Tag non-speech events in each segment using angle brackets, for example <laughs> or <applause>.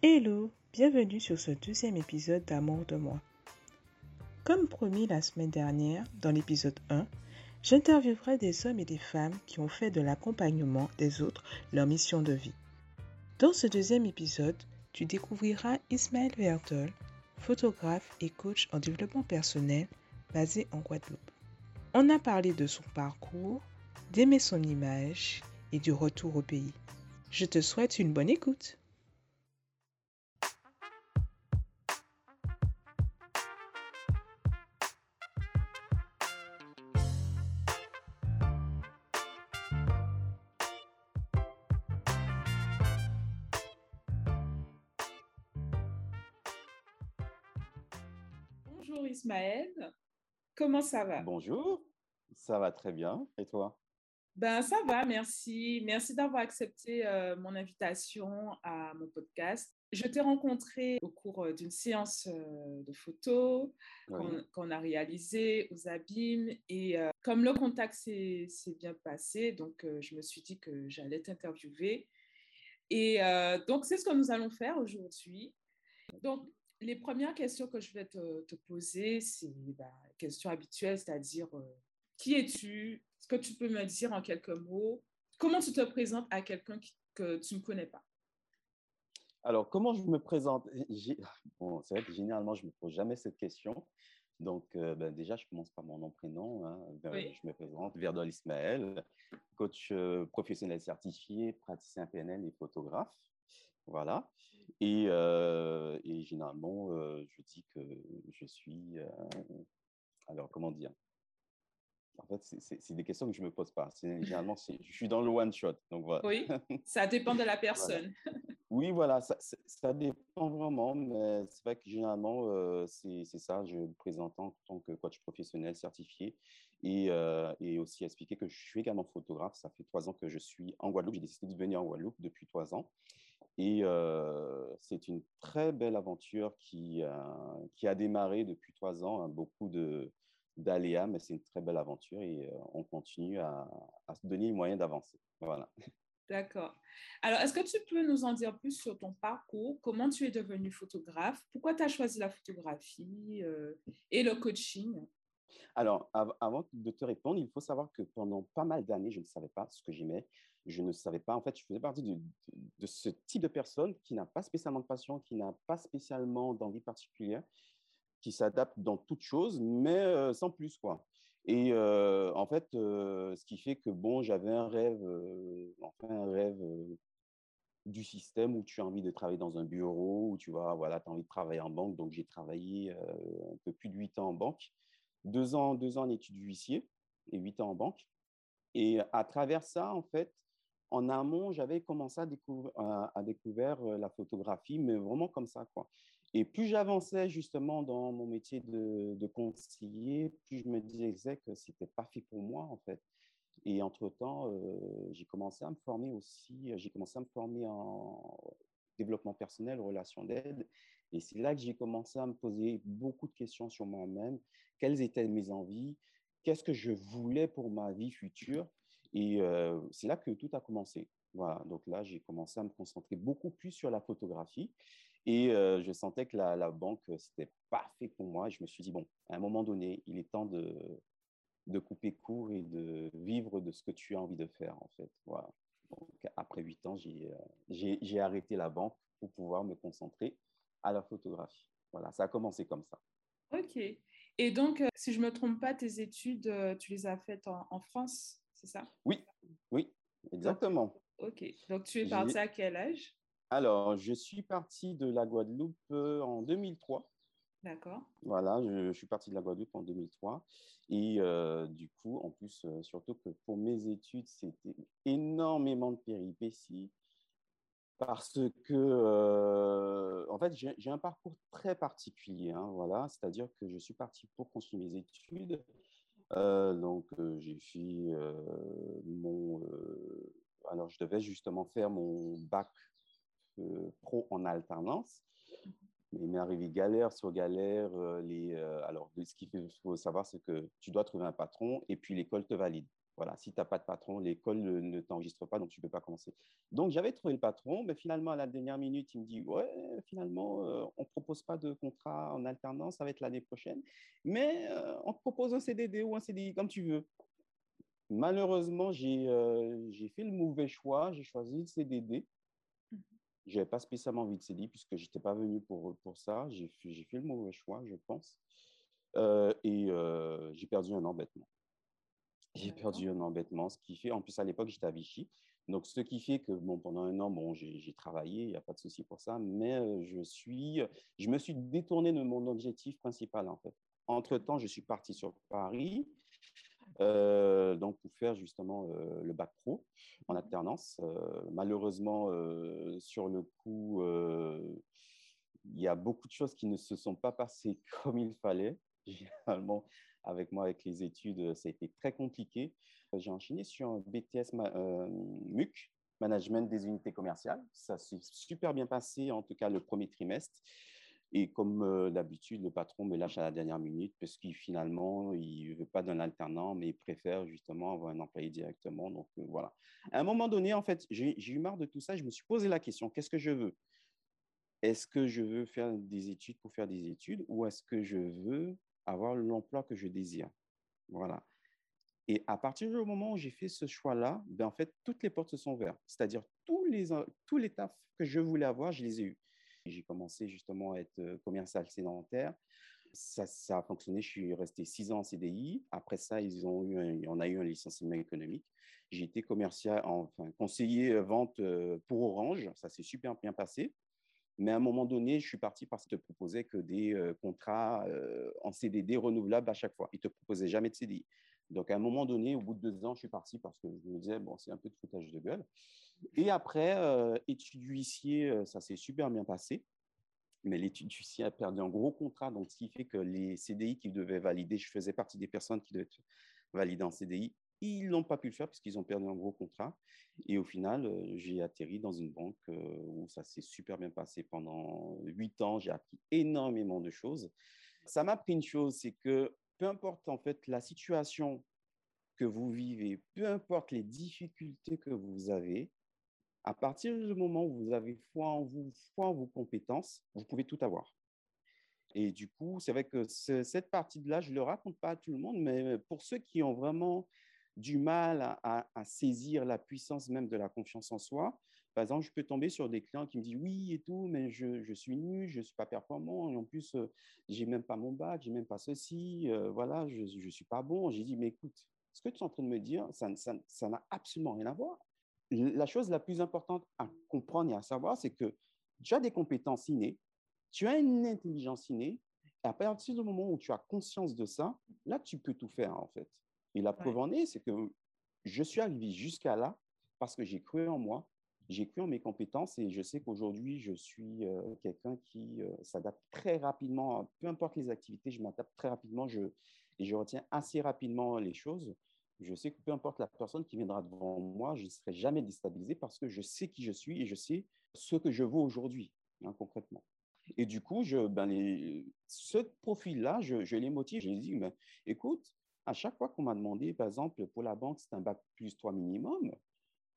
Hello, bienvenue sur ce deuxième épisode d'Amour de moi. Comme promis la semaine dernière, dans l'épisode 1, j'interviewerai des hommes et des femmes qui ont fait de l'accompagnement des autres leur mission de vie. Dans ce deuxième épisode, tu découvriras Ismaël Vertol, photographe et coach en développement personnel basé en Guadeloupe. On a parlé de son parcours, d'aimer son image et du retour au pays. Je te souhaite une bonne écoute. Comment ça va? Bonjour, ça va très bien. Et toi? Ben ça va, merci. Merci d'avoir accepté euh, mon invitation à mon podcast. Je t'ai rencontré au cours euh, d'une séance euh, de photos Oui. qu'on a réalisée aux Abîmes et euh, comme le contact s'est bien passé, donc je me suis dit que j'allais t'interviewer. Et donc c'est ce que nous allons faire aujourd'hui. Donc les premières questions que je vais te, te poser, c'est bah, questions habituelles, c'est-à-dire euh, qui es-tu? Est-ce que tu peux me dire en quelques mots comment tu te présentes à quelqu'un que tu ne connais pas? Alors, comment je me présente? Bon, C'est vrai que généralement, je ne me pose jamais cette question. Donc, euh, ben, déjà, je commence par mon nom, prénom. hein. Ben, Oui. Je me présente, Verdol Ismaël, coach euh, professionnel certifié, praticien PNL et photographe. Voilà. Et, euh, et généralement, euh, je dis que je suis. euh, alors, comment dire? En fait, c'est- des questions que je ne me pose pas. Généralement, je suis dans le one shot. Donc, voilà. Oui, ça dépend de la <laughs> personne. Oui, voilà, ça, dépend vraiment, mais c'est vrai que généralement, c'est ça, je me présente en tant que coach professionnel certifié et, et aussi expliquer que je suis également photographe. Ça fait trois ans que je suis en Guadeloupe, j'ai décidé de venir en Guadeloupe depuis trois ans. Et euh, c'est une très belle aventure qui, euh, qui a démarré depuis trois ans, hein, beaucoup d'aléas, mais c'est une très belle aventure et euh, on continue à, à se donner les moyens d'avancer. Voilà. D'accord. Alors, est-ce que tu peux nous en dire plus sur ton parcours? Comment tu es devenu photographe? Pourquoi tu as choisi la photographie et le coaching? Alors, av- avant de te répondre, il faut savoir que pendant pas mal d'années, je ne savais pas ce que j'aimais. Je ne savais pas, en fait, je faisais partie de, ce type de personne qui n'a pas spécialement de passion, qui n'a pas spécialement d'envie particulière, qui s'adapte dans toute chose, mais euh, sans plus, quoi. Et euh, en fait, euh, ce qui fait que, bon, j'avais un rêve, un rêve du système où tu as envie de travailler dans un bureau, où tu vas, voilà, tu as envie de travailler en banque. Donc, j'ai travaillé un peu plus de huit ans en banque deux ans, deux ans en études d'huissier et huit ans en banque. Et à travers ça, en fait, en amont, j'avais commencé à, découvrir, euh, la photographie, mais vraiment comme ça, quoi. Et plus j'avançais justement dans mon métier de, conseiller, plus je me disais que c'était pas fait pour moi, en fait. Et entre-temps, euh, j'ai commencé à me former aussi, j'ai commencé à me former en développement personnel, relations d'aide. Et c'est là que j'ai commencé à me poser beaucoup de questions sur moi-même. Quelles étaient mes envies? Qu'est-ce que je voulais pour ma vie future? Et c'est là que tout a commencé. Voilà, donc là, j'ai commencé à me concentrer beaucoup plus sur la photographie. Et je sentais que la, la banque, c'était pas fait pour moi. Et je me suis dit, bon, à un moment donné, il est temps de, de couper court et de vivre de ce que tu as envie de faire, en fait. Voilà. Après huit ans, j'ai, euh, arrêté la banque pour pouvoir me concentrer à la photographie. Voilà, ça a commencé comme ça. Ok. Et donc, si je ne me trompe pas, tes études, tu les as faites en France, c'est ça? Oui, oui, exactement. Ok. Donc, tu es parti à quel âge? Alors, je suis parti de la Guadeloupe euh, en 2003. D'accord. Voilà, je, je suis parti de la Guadeloupe en 2003. Et euh, du coup, en plus, euh, surtout que pour mes études, c'était énormément de péripéties parce que, euh, en fait, j'ai j'ai un parcours très particulier. hein, voilà, c'est-à-dire que je suis parti pour continuer mes études. Euh, donc, euh, j'ai fait euh, mon. alors, je devais justement faire mon bac pro en alternance. Mais il m'est arrivé galère sur galère. les, alors, ce qu'il faut savoir, c'est que tu dois trouver un patron et puis l'école te valide. Voilà, si tu n'as pas de patron, l'école ne, t'enregistre pas, donc tu ne peux pas commencer. Donc, j'avais trouvé le patron, mais finalement, à la dernière minute, il me dit Ouais, finalement, euh, on ne propose pas de contrat en alternance, ça va être l'année prochaine, mais euh, on te propose un CDD ou un CDI comme tu veux. Malheureusement, euh, j'ai fait le mauvais choix, j'ai choisi le CDD. Mhm. Je n'avais pas spécialement envie de CDI puisque je n'étais pas venu pour, pour ça. J'ai fait le mauvais choix, je pense. et j'ai perdu un embêtement. J'ai perdu un embêtement, ce qui fait, en plus à l'époque j'étais à Vichy, donc ce qui fait que bon, pendant un an, bon, j'ai travaillé, il n'y a pas de souci pour ça, mais euh, je, suis, je me suis détourné de mon objectif principal en fait. Entre-temps, je suis parti sur Paris, euh, donc pour faire justement euh, le bac pro en alternance. malheureusement, sur le coup, il y a beaucoup de choses qui ne se sont pas passées <laughs> comme il fallait. Généralement, avec moi, avec les études, ça a été très compliqué. J'ai enchaîné sur un BTS euh, MUC, Management des unités commerciales. Ça s'est super bien passé, en tout cas le premier trimestre. Et comme euh, d'habitude, le patron me lâche à la dernière minute parce qu'il finalement, il ne veut pas d'un alternant, mais il préfère justement avoir un employé directement. Donc euh, voilà. À un moment donné, en fait, j'ai eu marre de tout ça. Je me suis posé la question, qu'est-ce que je veux? Est-ce que je veux faire des études pour faire des études ou est-ce que je veux avoir l'emploi que je désire. Voilà. Et à partir du moment où j'ai fait ce choix-là, ben en fait, toutes les portes se sont ouvertes. C'est-à-dire tous les, tous les tafs que je voulais avoir, je les ai eus. J'ai commencé justement à être euh, commercial sédentaire. Ça, ça, a fonctionné. Je suis resté six ans en CDI. Après ça, ils ont eu on a eu un licenciement économique. J'ai été commercial, enfin conseiller euh, vente euh, pour Orange. Ça s'est super bien passé. Mais à un moment donné, je suis parti parce qu'ils te proposaient que des contrats en CDD renouvelables à chaque fois. Ils ne te proposaient jamais de CDI. Donc, à un moment donné, au bout de deux ans, je suis parti parce que je me disais, bon, c'est un peu de foutage de gueule. Et après, euh, études huissier, ça s'est super bien passé. Mais l'étude d'huissier a perdu un gros contrat. Donc, ce qui fait que les CDI qui devaient valider, je faisais partie des personnes qui devaient valider en CDI, ils n'ont pas pu le faire puisqu'ils ont perdu un gros contrat. Et au final, euh, j'ai atterri dans une banque euh, où ça s'est super bien passé pendant huit ans. J'ai appris énormément de choses. Ça m'a appris une chose, c'est que peu importe en fait la situation que vous vivez, peu importe les difficultés que vous avez, à partir du moment où vous avez foi en vous, foi en vos compétences, vous pouvez tout avoir. Et du coup, c'est vrai que cette partie-là, je ne le raconte pas à tout le monde, mais pour ceux qui ont vraiment du mal à, saisir la puissance même de la confiance en soi. Par exemple, je peux tomber sur des clients qui me disent oui et tout, mais je, suis nul, je ne suis pas performant, et en plus, je euh, j'ai même pas mon bac, j'ai même pas ceci, euh, voilà, je ne suis pas bon. J'ai dit, mais écoute, ce que tu es en train de me dire, ça n'a ça, absolument rien à voir. La chose la plus importante à comprendre et à savoir, c'est que tu as des compétences innées, tu as une intelligence innée, et à partir du moment où tu as conscience de ça, là, tu peux tout faire, en fait. Et la preuve en est, c'est que je suis arrivé jusqu'à là parce que j'ai cru en moi, j'ai cru en mes compétences et je sais qu'aujourd'hui, je suis euh, quelqu'un qui euh, s'adapte très rapidement, peu importe les activités, je m'adapte très rapidement je, et je retiens assez rapidement les choses. Je sais que peu importe la personne qui viendra devant moi, je ne serai jamais déstabilisé parce que je sais qui je suis et je sais ce que je vaux aujourd'hui, hein, concrètement. Et du coup, je, ben les, ce profil-là, je, je les motive. Je les dis, ben, écoute, à chaque fois qu'on m'a demandé, par exemple, pour la banque, c'est un bac plus 3 minimum,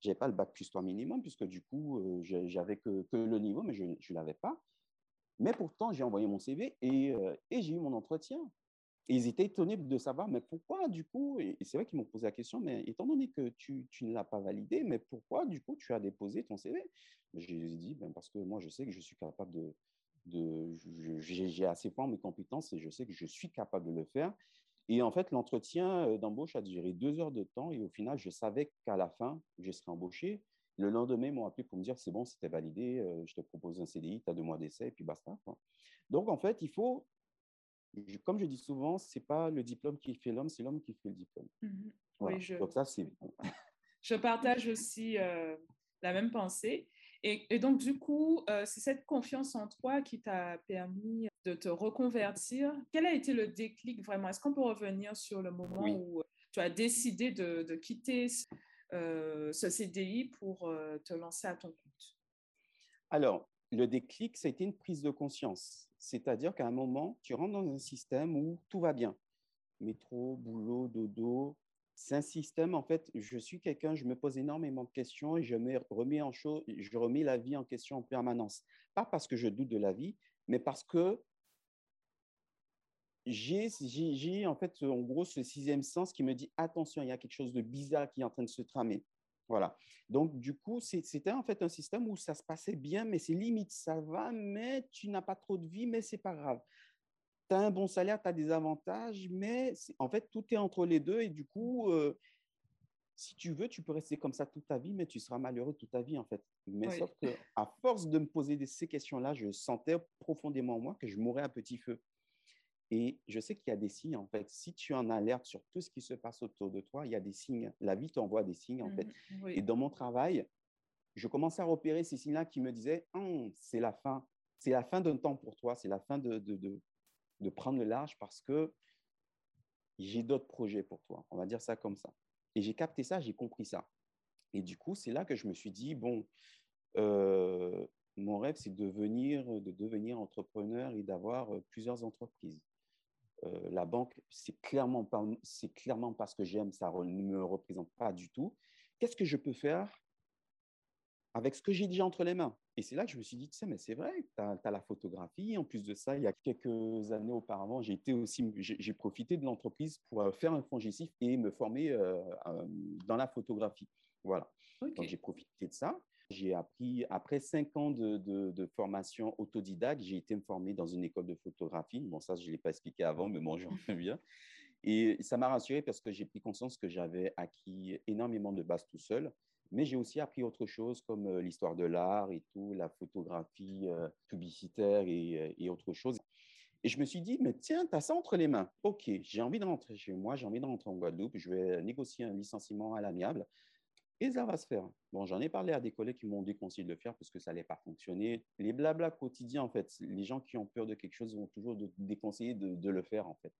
je n'avais pas le bac plus 3 minimum, puisque du coup, euh, j'avais que, le niveau, mais je ne l'avais pas. Mais pourtant, j'ai envoyé mon CV et, euh, et j'ai eu mon entretien. Et ils étaient étonnés de savoir, mais pourquoi du coup, et c'est vrai qu'ils m'ont posé la question, mais étant donné que tu, tu ne l'as pas validé, mais pourquoi du coup tu as déposé ton CV J'ai dit, ben, parce que moi je sais que je suis capable de, de j'ai assez fort mes compétences et je sais que je suis capable de le faire. Et en fait, l'entretien euh, d'embauche a duré deux heures de temps et au final, je savais qu'à la fin, je serais embauché. Le lendemain, ils m'ont appelé pour me dire c'est bon, c'était validé, euh, je te propose un CDI, tu as deux mois d'essai et puis basta. Donc, en fait, il faut, comme je dis souvent, ce n'est pas le diplôme qui fait l'homme, c'est l'homme qui fait le diplôme. Mhm. Oui, je... Donc, ça, c'est <laughs> je partage aussi euh, la même pensée. Et, donc, du coup, c'est cette confiance en toi qui t'a permis de te reconvertir. Quel a été le déclic vraiment? Est-ce qu'on peut revenir sur le moment où tu as décidé de, quitter ce CDI pour te lancer à ton compte? Alors, le déclic, ça a été une prise de conscience. C'est-à-dire qu'à un moment, tu rentres dans un système où tout va bien. Métro, boulot, dodo, c'est un système, en fait, je suis quelqu'un, je me pose énormément de questions et je, me remets en je remets la vie en question en permanence. Pas parce que je doute de la vie, mais parce que j'ai en fait, en gros, ce sixième sens qui me dit attention, il y a quelque chose de bizarre qui est en train de se tramer. Voilà. Donc, du coup, c'était en fait un système où ça se passait bien, mais c'est limite, ça va, mais tu n'as pas trop de vie, mais c'est pas grave. Tu as un bon salaire, tu as des avantages, mais en fait, tout est entre les deux. Et du coup, euh, si tu veux, tu peux rester comme ça toute ta vie, mais tu seras malheureux toute ta vie, en fait. Mais sauf que, à force de me poser ces questions-là, je sentais profondément en moi que je mourrais à petit feu. Et je sais qu'il y a des signes, en fait. Si tu en alertes sur tout ce qui se passe autour de toi, il y a des signes. La vie t'envoie des signes, en fait. Mmh Et dans mon travail, je commençais à repérer ces signes-là qui me disaient hum, c'est la fin. C'est la fin d'un temps pour toi. C'est la fin de, de, de, de, prendre le large parce que j'ai d'autres projets pour toi. On va dire ça comme ça. Et j'ai capté ça, j'ai compris ça. Et du coup, c'est là que je me suis dit bon, euh, mon rêve, c'est de devenir, de devenir entrepreneur et d'avoir euh, plusieurs entreprises. Euh, la banque, c'est clairement pas, c'est clairement que j'aime, ça ne me représente pas du tout. Qu'est-ce que je peux faire avec ce que j'ai déjà entre les mains Et c'est là que je me suis dit, tu sais, mais c'est vrai, tu as, la photographie. En plus de ça, il y a quelques années auparavant, j'ai été aussi, j'ai profité de l'entreprise pour euh, faire un fongicif et me former euh, dans la photographie. Voilà. Donc j'ai profité de ça. J'ai appris, après cinq ans de, formation autodidacte, j'ai été me former dans une école de photographie. Bon, ça, je ne l'ai pas expliqué avant, mais bon, j'en bien. Et ça m'a rassuré parce que j'ai pris conscience que j'avais acquis énormément de bases tout seul. Mais j'ai aussi appris autre chose comme l'histoire de l'art et tout, la photographie euh, publicitaire et, et autre chose. Et je me suis dit, mais tiens, tu as ça entre les mains. OK, j'ai envie de rentrer chez moi, j'ai envie de rentrer en Guadeloupe, je vais négocier un licenciement à l'amiable. Et ça va se faire. Bon, j'en ai parlé à des collègues qui m'ont déconseillé de le faire parce que ça n'allait pas fonctionner. Les blabla quotidiens, en fait, les gens qui ont peur de quelque chose vont toujours déconseiller de, de le faire, en fait.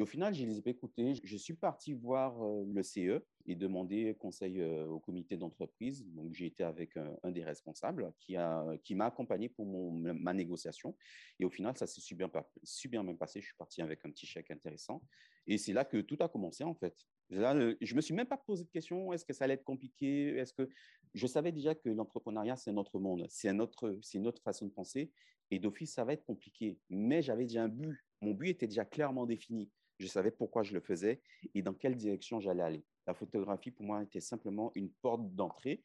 Et au final, je les ai écoutés. Je suis parti voir euh, le CE et demander conseil euh, au comité d'entreprise. Donc, j'ai été avec un, des responsables qui m'a qui accompagné pour mon, ma négociation. Et au final, ça s'est super, bien passé. Je suis parti avec un petit chèque intéressant. Et c'est là que tout a commencé, en fait. Là, je me suis même pas posé de question, est-ce que ça allait être compliqué? Est-ce que je savais déjà que l'entrepreneuriat, c'est notre monde, c'est un autre, c'est une autre façon de penser. Et d'office, ça va être compliqué. Mais j'avais déjà un but. Mon but était déjà clairement défini. Je savais pourquoi je le faisais et dans quelle direction j'allais aller. La photographie, pour moi, était simplement une porte d'entrée.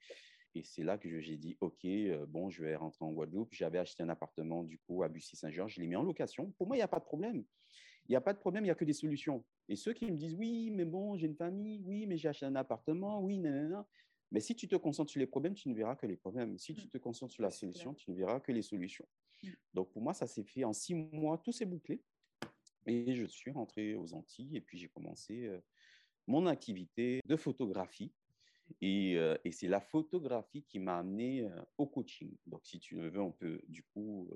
Et c'est là que j'ai dit, OK, euh, bon, je vais rentrer en Guadeloupe. J'avais acheté un appartement, du coup, à Bussy-Saint-Georges. Je l'ai mis en location. Pour moi, il n'y a pas de problème. Il n'y a pas de problème, il n'y a que des solutions. Et ceux qui me disent, oui, mais bon, j'ai une famille, oui, mais j'ai acheté un appartement, oui, non. Mais si tu te concentres sur les problèmes, tu ne verras que les problèmes. Si tu mmh. te concentres sur la solution, tu ne verras que les solutions. Mmh. Donc, pour moi, ça s'est fait en six mois, tout s'est bouclé. Et je suis rentré aux Antilles et puis j'ai commencé mon activité de photographie. Et, c'est la photographie qui m'a amené au coaching. Donc, si tu veux, on peut du coup,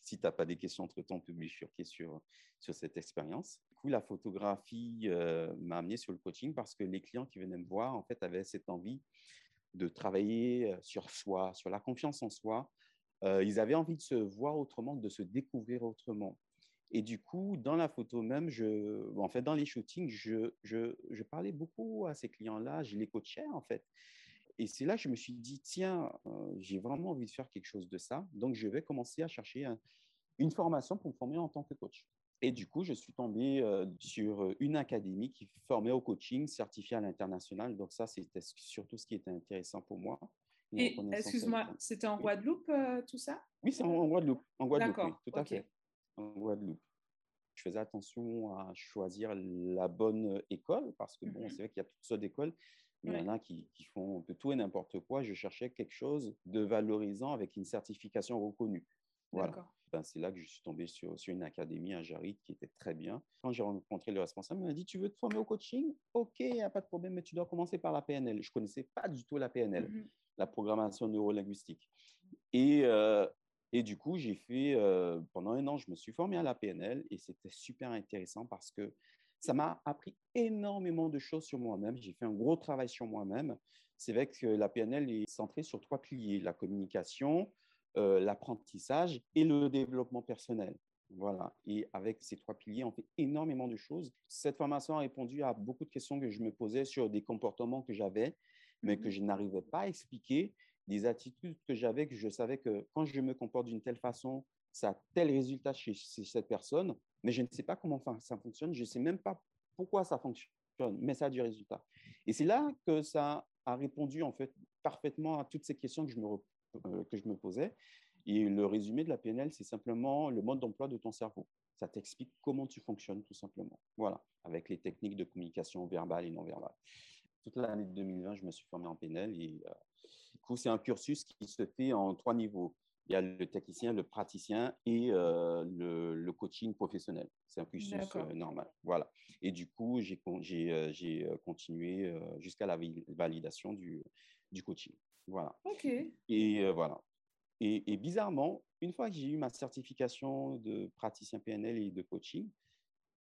si tu n'as pas des questions entre-temps, on peut bifurquer sur, sur cette expérience. Du coup, la photographie m'a amené sur le coaching parce que les clients qui venaient me voir, en fait, avaient cette envie de travailler sur soi, sur la confiance en soi. ils avaient envie de se voir autrement, de se découvrir autrement. Et du coup, dans la photo même, je, en fait, dans les shootings, je, je, je parlais beaucoup à ces clients-là, je les coachais en fait. Et c'est là que je me suis dit, tiens, euh, j'ai vraiment envie de faire quelque chose de ça. Donc, je vais commencer à chercher une formation pour me former en tant que coach. Et du coup, je suis tombé euh, sur une académie qui formait au coaching certifié à l'international. Donc, ça, c'était surtout ce qui était intéressant pour moi. Et excuse-moi, c'était en Guadeloupe, euh, tout ça? Oui, c'est en, Guadeloupe. En Guadeloupe, oui, tout à fait en Guadeloupe. Je faisais attention à choisir la bonne école parce que, bon, mmh c'est vrai qu'il y a toutes sortes d'écoles, mais il y en a qui, qui font de tout et n'importe quoi. Je cherchais quelque chose de valorisant avec une certification reconnue. Voilà. Ben, c'est là que je suis tombé sur, sur une académie à Jarid qui était très bien. Quand j'ai rencontré le responsable, il m'a dit Tu veux te former au coaching? Ok, il n'y a pas de problème, mais tu dois commencer par la PNL. Je ne connaissais pas du tout la PNL, mmh la programmation neurolinguistique. Et euh, et du coup, j'ai fait, euh, pendant un an, je me suis formé à la PNL et c'était super intéressant parce que ça m'a appris énormément de choses sur moi-même. J'ai fait un gros travail sur moi-même. C'est vrai que la PNL est centrée sur trois piliers, la communication, euh, l'apprentissage et le développement personnel. Voilà. Et avec ces trois piliers, on fait énormément de choses. Cette formation a répondu à beaucoup de questions que je me posais sur des comportements que j'avais, mais que mhm. je n'arrivais pas à expliquer, des attitudes que j'avais, que je savais que quand je me comporte d'une telle façon, ça a tel résultat chez, cette personne, mais je ne sais pas comment ça fonctionne, je ne sais même pas pourquoi ça fonctionne, mais ça a du résultat. Et c'est là que ça a répondu en fait parfaitement à toutes ces questions que je me, euh, que je me posais. Et le résumé de la PNL, c'est simplement le mode d'emploi de ton cerveau. Ça t'explique comment tu fonctionnes, tout simplement. Voilà, avec les techniques de communication verbale et non verbale. Toute l'année 2020, je me suis formé en PNL et euh, du coup, c'est un cursus qui se fait en trois niveaux. Il y a le technicien, le praticien et euh, le, coaching professionnel. C'est un cursus euh, normal. Voilà. Et du coup, j'ai continué jusqu'à la validation du, du coaching. Voilà. OK. Et voilà. Et, bizarrement, une fois que j'ai eu ma certification de praticien PNL et de coaching,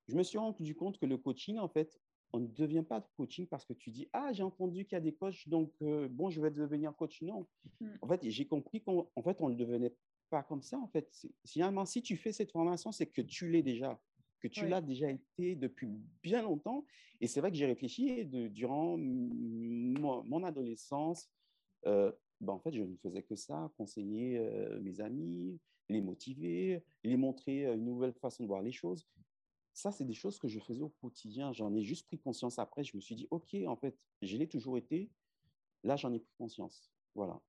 je me suis rendu compte que le coaching, en fait, on ne devient pas de coaching parce que tu dis Ah, j'ai entendu qu'il y a des coachs, donc euh, bon, je vais devenir coach. Non. Mmh. En fait, j'ai compris qu'en fait, on ne devenait pas comme ça. En fait, finalement, si tu fais cette formation, c'est que tu l'es déjà, que tu l'as déjà été depuis bien longtemps. Et c'est vrai que j'ai réfléchi de, durant mon, adolescence. Euh, ben, en fait, je ne faisais que ça, conseiller euh, mes amis, les motiver, les montrer une nouvelle façon de voir les choses. Ça, c'est des choses que je faisais au quotidien. J'en ai juste pris conscience après. Je me suis dit, OK, en fait, je l'ai toujours été. Là, j'en ai pris conscience. Voilà.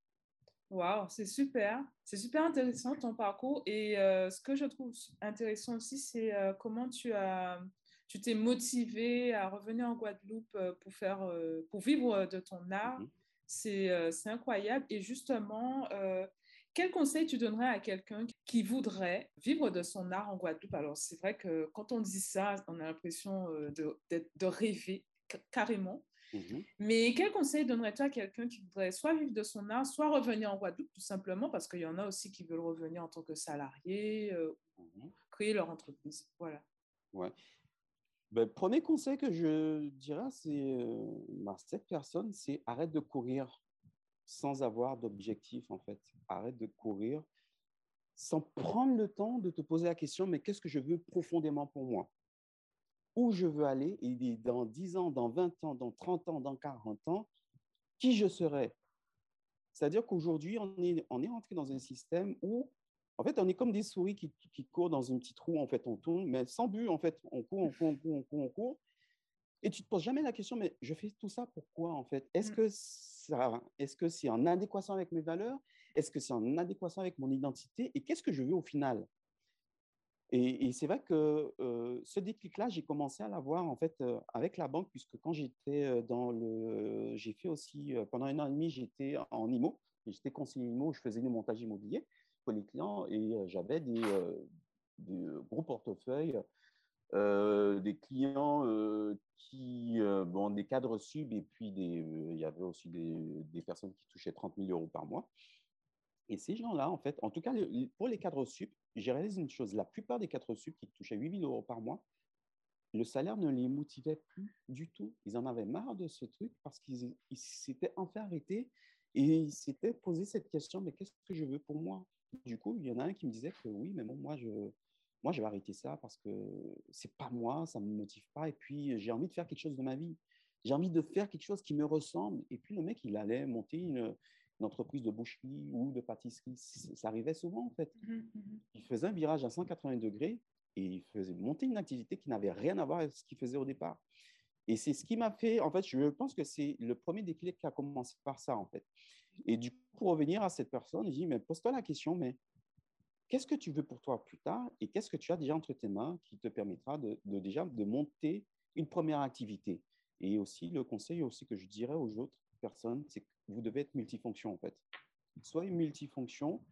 Waouh, c'est super. C'est super intéressant ton parcours. Et euh, ce que je trouve intéressant aussi, c'est comment tu as, tu t'es motivé à revenir en Guadeloupe pour faire, pour vivre de ton art. Mmh euh, c'est incroyable. Et justement, euh, quel conseil tu donnerais à quelqu'un qui voudrait vivre de son art en Guadeloupe? Alors, c'est vrai que quand on dit ça, on a l'impression euh, de, de, rêver carrément. Mmh Mais quel conseil donnerais-tu à quelqu'un qui voudrait soit vivre de son art, soit revenir en Guadeloupe, tout simplement, parce qu'il y en a aussi qui veulent revenir en tant que salarié, mmh créer leur entreprise. Voilà. Ouais. Ben, premier conseil que je dirais c'est, euh, à cette personne, c'est arrête de courir sans avoir d'objectif, en fait. Arrête de courir sans prendre le temps de te poser la question, mais qu'est-ce que je veux profondément pour moi? Où je veux aller? Et dans 10 ans, dans 20 ans, dans 30 ans, dans 40 ans, qui je serai? C'est-à-dire qu'aujourd'hui, on est, on est rentré dans un système où en fait, on est comme des souris qui, courent dans un petit trou, en fait, on tourne, mais sans but, en fait, on court, on court, on court, on court, on court. Et tu te poses jamais la question, mais je fais tout ça pourquoi, en fait? Est-ce mm. que est-ce que c'est en adéquation avec mes valeurs? Est-ce que c'est en adéquation avec mon identité? Et qu'est-ce que je veux au final? Et, c'est vrai que euh, ce déclic-là, j'ai commencé à l'avoir en fait euh, avec la banque, puisque quand j'étais euh, dans le, j'ai fait aussi pendant un an et demi, j'étais en IMO, j'étais conseiller IMO, je faisais du montage immobilier les clients et j'avais des, gros portefeuilles, des clients bon, des cadres sub et puis des, il y avait aussi des, personnes qui touchaient 30 000 euros par mois. Et ces gens-là, en fait, en tout cas, pour les cadres sup, j'ai réalisé une chose. La plupart des cadres sup qui touchaient 8 000 euros par mois, le salaire ne les motivait plus du tout. Ils en avaient marre de ce truc parce qu'ils s'étaient enfin arrêtés et ils s'étaient posé cette question, mais qu'est-ce que je veux pour moi? Du coup, il y en a un qui me disait que oui, mais bon, moi, je, moi, je vais arrêter ça parce que c'est pas moi, ça me motive pas. Et puis, j'ai envie de faire quelque chose de ma vie. J'ai envie de faire quelque chose qui me ressemble. Et puis, le mec, il allait monter une, entreprise de boucherie ou de pâtisserie. Ça arrivait souvent, en fait. Mmh mmh il faisait un virage à 180 degrés et il faisait monter une activité qui n'avait rien à voir avec ce qu'il faisait au départ. Et c'est ce qui m'a fait, en fait, je pense que c'est le premier déclic qui a commencé par ça, en fait. Et du coup, pour revenir à cette personne, je dis, mais pose-toi la question, mais qu'est-ce que tu veux pour toi plus tard et qu'est-ce que tu as déjà entre tes mains qui te permettra de, déjà de monter une première activité? Et aussi, le conseil aussi que je dirais aux autres personnes, c'est que vous devez être multifonction, en fait. Soyez multifonction,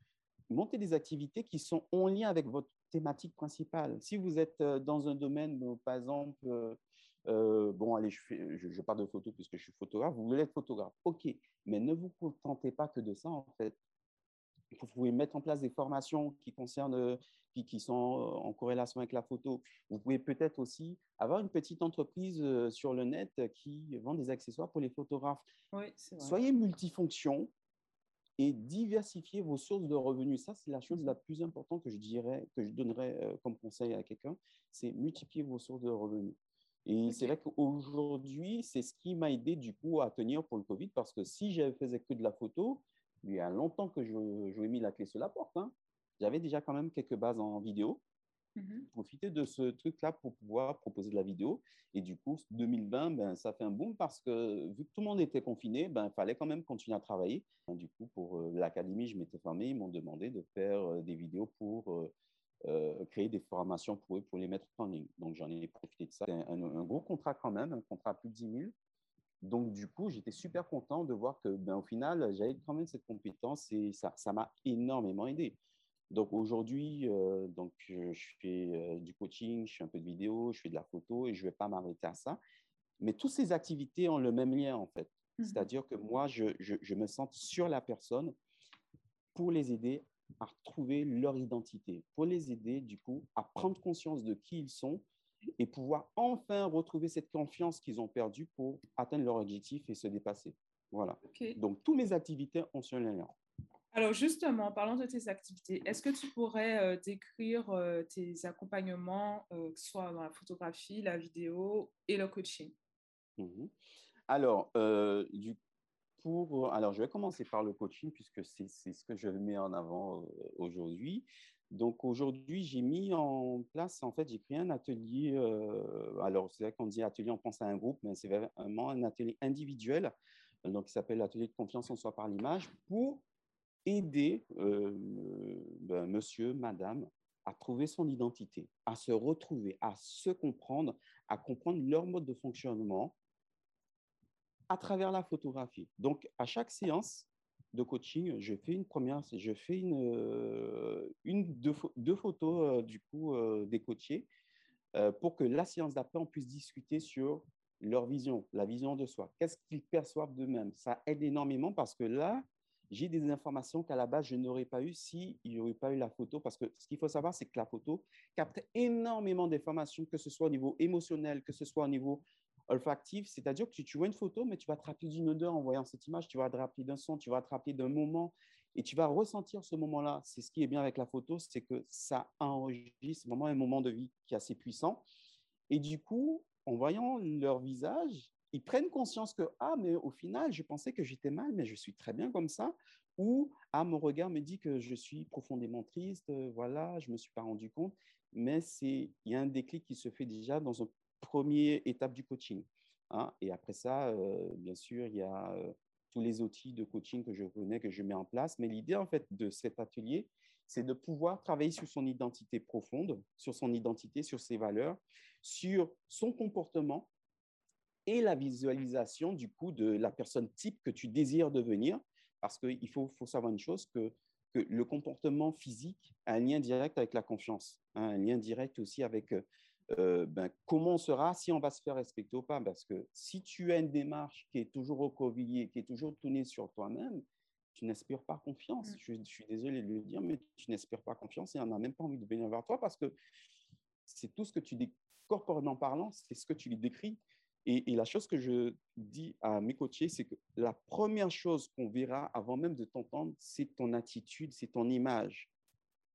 montez des activités qui sont en lien avec votre thématique principale. Si vous êtes euh, dans un domaine, par exemple, euh, euh, bon, allez, je, parle de photo puisque je suis photographe. Vous voulez être photographe, ok, mais ne vous contentez pas que de ça en fait. Vous pouvez mettre en place des formations qui concernent, euh, qui, qui sont en corrélation avec la photo. Vous pouvez peut-être aussi avoir une petite entreprise euh, sur le net qui vend des accessoires pour les photographes. Oui, Soyez multifonction et diversifier vos sources de revenus. Ça, c'est la chose la plus importante que je dirais, que je donnerais euh, comme conseil à quelqu'un, c'est multiplier vos sources de revenus. Et c'est vrai qu'aujourd'hui, c'est ce qui m'a aidé du coup à tenir pour le Covid, parce que si je faisais que de la photo, il y a longtemps que je, je mis la clé sur la porte. Hein. J'avais déjà quand même quelques bases en vidéo. Mmh profiter de ce truc-là pour pouvoir proposer de la vidéo. Et du coup, 2020, ben, ça fait un boom parce que vu que tout le monde était confiné, ben, il fallait quand même continuer à travailler. Du coup, pour euh, l'académie, je m'étais formé. Ils m'ont demandé de faire euh, des vidéos pour euh, créer des formations pour eux, pour les mettre en ligne. Donc, j'en ai profité de ça. C'est un, gros contrat quand même, un contrat à plus de 10 000. Donc, du coup, j'étais super content de voir que, ben, au final, j'avais quand même cette compétence et ça m'a énormément aidé. Donc aujourd'hui, euh, donc je fais euh, du coaching, je fais un peu de vidéo, je fais de la photo et je ne vais pas m'arrêter à ça. Mais toutes ces activités ont le même lien en fait. Mmh C'est-à-dire que moi, je, je, me sens sur la personne pour les aider à retrouver leur identité, pour les aider du coup à prendre conscience de qui ils sont et pouvoir enfin retrouver cette confiance qu'ils ont perdue pour atteindre leur objectif et se dépasser. Voilà. Donc, toutes mes activités ont ce lien. Alors justement, en parlant de tes activités, est-ce que tu pourrais euh, décrire euh, tes accompagnements, euh, que ce soit dans la photographie, la vidéo et le coaching? Mmh Alors, du, pour, alors, je vais commencer par le coaching puisque c'est ce que je mets en avant aujourd'hui. Donc aujourd'hui, j'ai mis en place, en fait, j'ai créé un atelier. alors, c'est vrai qu'on dit atelier, on pense à un groupe, mais c'est vraiment un atelier individuel, donc qui s'appelle l'atelier de confiance en soi par l'image, pour aider euh, ben, monsieur, madame à trouver son identité, à se retrouver, à se comprendre, à comprendre leur mode de fonctionnement à travers la photographie. Donc, à chaque séance de coaching, je fais une première, je fais une, euh, deux, photos euh, du coup des coachés pour que la séance d'après, on puisse discuter sur leur vision, la vision de soi. Qu'est-ce qu'ils perçoivent d'eux-mêmes? Ça aide énormément parce que là, j'ai des informations qu'à la base, je n'aurais pas eu s'il n'y aurait pas eu la photo. Parce que ce qu'il faut savoir, c'est que la photo capte énormément d'informations, que ce soit au niveau émotionnel, que ce soit au niveau olfactif. C'est-à-dire que tu, vois une photo, mais tu vas te rappeler d'une odeur en voyant cette image, tu vas te rappeler d'un son, tu vas te rappeler d'un moment et tu vas ressentir ce moment-là. C'est ce qui est bien avec la photo, c'est que ça enregistre vraiment un moment de vie qui est assez puissant. Et du coup, en voyant leur visage, ils prennent conscience que, ah, mais au final, je pensais que j'étais mal, mais je suis très bien comme ça. Ou, ah, mon regard me dit que je suis profondément triste, euh, voilà, je ne me suis pas rendu compte. Mais il y a un déclic qui se fait déjà dans une première étape du coaching. Hein. Et après ça, euh, bien sûr, il y a euh, tous les outils de coaching que je connais, que je mets en place. Mais l'idée, en fait, de cet atelier, c'est de pouvoir travailler sur son identité profonde, sur son identité, sur ses valeurs, sur son comportement et la visualisation du coup de la personne type que tu désires devenir. Parce qu'il faut, faut, savoir une chose, que, que, le comportement physique a un lien direct avec la confiance, hein, un lien direct aussi avec euh, ben, comment on sera, si on va se faire respecter ou pas. Parce que si tu as une démarche qui est toujours recroquevillée, qui est toujours tournée sur toi-même, tu n'inspires pas confiance. Mm. Je, je, suis désolé de le dire, mais tu n'inspires pas confiance et on n'a même pas envie de venir vers toi parce que c'est tout ce que tu dis corporellement parlant, c'est ce que tu lui décris. Et, la chose que je dis à mes coachés, c'est que la première chose qu'on verra avant même de t'entendre, c'est ton attitude, c'est ton image.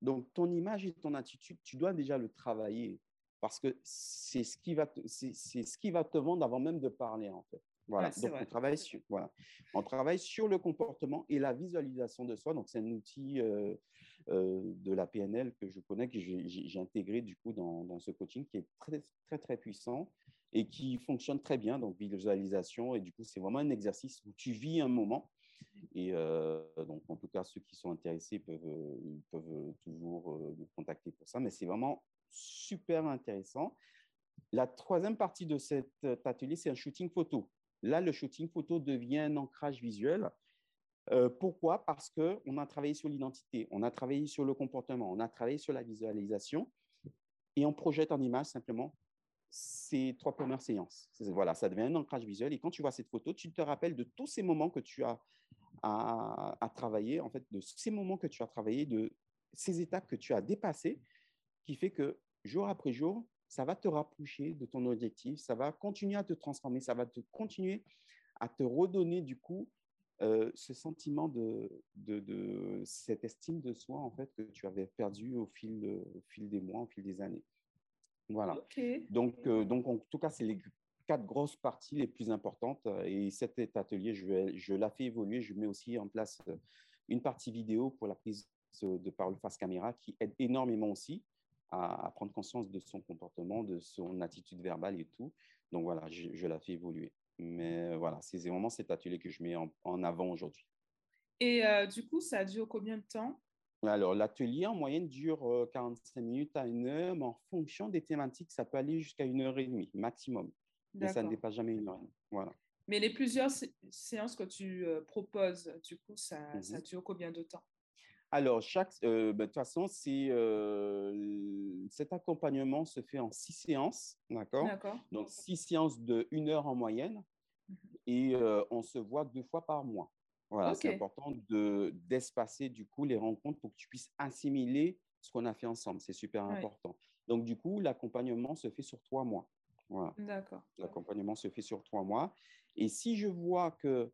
Donc, ton image et ton attitude, tu dois déjà le travailler parce que c'est ce, qui va te, c'est, ce qui va te vendre avant même de parler, en fait. Voilà, donc on travaille, sur, voilà. on travaille sur le comportement et la visualisation de soi. Donc, c'est un outil euh, euh, de la PNL que je connais, que j'ai, intégré du coup dans, dans, ce coaching qui est très, très, très puissant et qui fonctionne très bien. Donc, visualisation, et du coup, c'est vraiment un exercice où tu vis un moment. Et euh, donc, en tout cas, ceux qui sont intéressés peuvent, peuvent toujours nous contacter pour ça. Mais c'est vraiment super intéressant. La troisième partie de cet atelier, c'est un shooting photo. Là, le shooting photo devient un ancrage visuel. pourquoi? Parce qu'on a travaillé sur l'identité, on a travaillé sur le comportement, on a travaillé sur la visualisation et on projette en image simplement ces trois premières séances. Voilà, ça devient un ancrage visuel. Et quand tu vois cette photo, tu te rappelles de tous ces moments que tu as à, à, travailler, en fait, de ces moments que tu as travaillé, de ces étapes que tu as dépassées, qui fait que jour après jour, ça va te rapprocher de ton objectif, ça va continuer à te transformer, ça va te continuer à te redonner du coup ce sentiment de, de, de, cette estime de soi, en fait, que tu avais perdu au fil, au fil des mois, au fil des années. Voilà. Donc, donc, en tout cas, c'est les quatre grosses parties les plus importantes. Et cet atelier, je, je la fais évoluer. Je mets aussi en place une partie vidéo pour la prise de parole face caméra qui aide énormément aussi à, prendre conscience de son comportement, de son attitude verbale et tout. Donc voilà, je, la fais évoluer. Mais voilà, c'est vraiment cet atelier que je mets en, avant aujourd'hui. Et euh, du coup, ça dure combien de temps? Alors, l'atelier en moyenne dure 45 euh, minutes à une heure, mais en fonction des thématiques, ça peut aller jusqu'à une heure et demie maximum. Mais ça ne dépasse jamais une heure. Voilà. Mais les plusieurs séances que tu euh, proposes, du coup, ça, ça, mmh dure combien de temps? Alors, chaque, euh, ben, de toute façon, euh, cet accompagnement se fait en six séances, d'accord? Donc, six séances de une heure en moyenne mmh et euh, on se voit deux fois par mois. Voilà, c'est important d'espacer du coup les rencontres pour que tu puisses assimiler ce qu'on a fait ensemble. C'est super important. Donc, du coup, l'accompagnement se fait sur trois mois. Voilà. D'accord. L'accompagnement se fait sur trois mois. Et si je vois que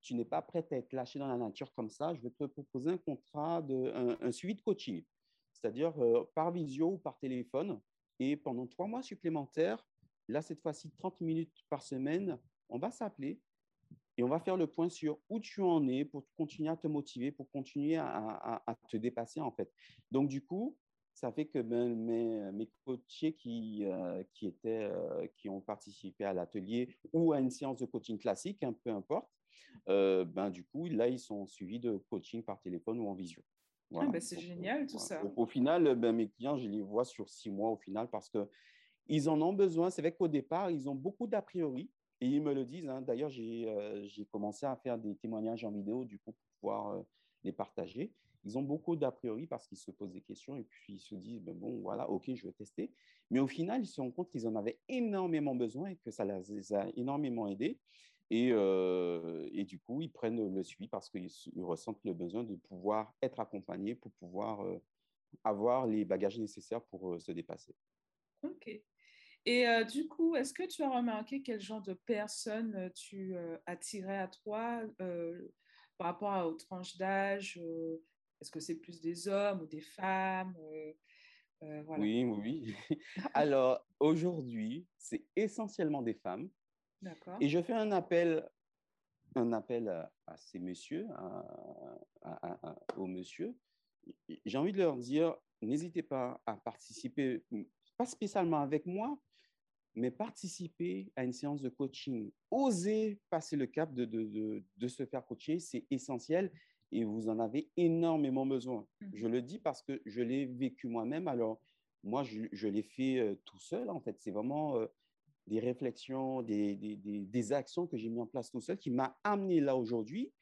tu n'es pas prête à être lâché dans la nature comme ça, je vais te proposer un contrat, de, un, suivi de coaching, c'est-à-dire euh, par visio ou par téléphone. Et pendant trois mois supplémentaires, là, cette fois-ci, 30 minutes par semaine, on va s'appeler et on va faire le point sur où tu en es pour continuer à te motiver, pour continuer à, te dépasser, en fait. Donc, du coup, ça fait que ben, mes, mes coachés qui, euh, qui, étaient, euh, qui ont participé à l'atelier ou à une séance de coaching classique, hein, peu importe, euh, ben, du coup, là, ils sont suivis de coaching par téléphone ou en visio. Ah, ben, c'est génial tout ça. au final, ben, mes clients, je les vois sur six mois au final parce qu'ils en ont besoin. C'est vrai qu'au départ, ils ont beaucoup d'a priori et ils me le disent. Hein. D'ailleurs, euh, j'ai commencé à faire des témoignages en vidéo du coup, pour pouvoir euh, les partager. Ils ont beaucoup d'a priori parce qu'ils se posent des questions et puis ils se disent ben bon, voilà, ok, je vais tester. Mais au final, ils se rendent compte qu'ils en avaient énormément besoin et que ça les a énormément aidés. Et, euh, et, du coup, ils prennent le suivi parce qu'ils ressentent le besoin de pouvoir être accompagnés pour pouvoir euh, avoir les bagages nécessaires pour euh, se dépasser. Ok. Et du coup, est-ce que tu as remarqué quel genre de personnes tu attirais à toi par rapport aux tranches d'âge Est-ce que c'est plus des hommes ou des femmes voilà. Oui, oui. <laughs> Alors, aujourd'hui, c'est essentiellement des femmes. Et je fais un appel, un appel à, ces messieurs, à, aux messieurs. J'ai envie de leur dire, n'hésitez pas à participer, pas spécialement avec moi, mais participer à une séance de coaching. Osez passer le cap de, de, de, se faire coacher, c'est essentiel et vous en avez énormément besoin. Mmh. Je le dis parce que je l'ai vécu moi-même. Alors, moi, je, je l'ai fait euh, tout seul, en fait. C'est vraiment euh, des réflexions, des, des, des, actions que j'ai mis en place tout seul qui m'a amené là aujourd'hui.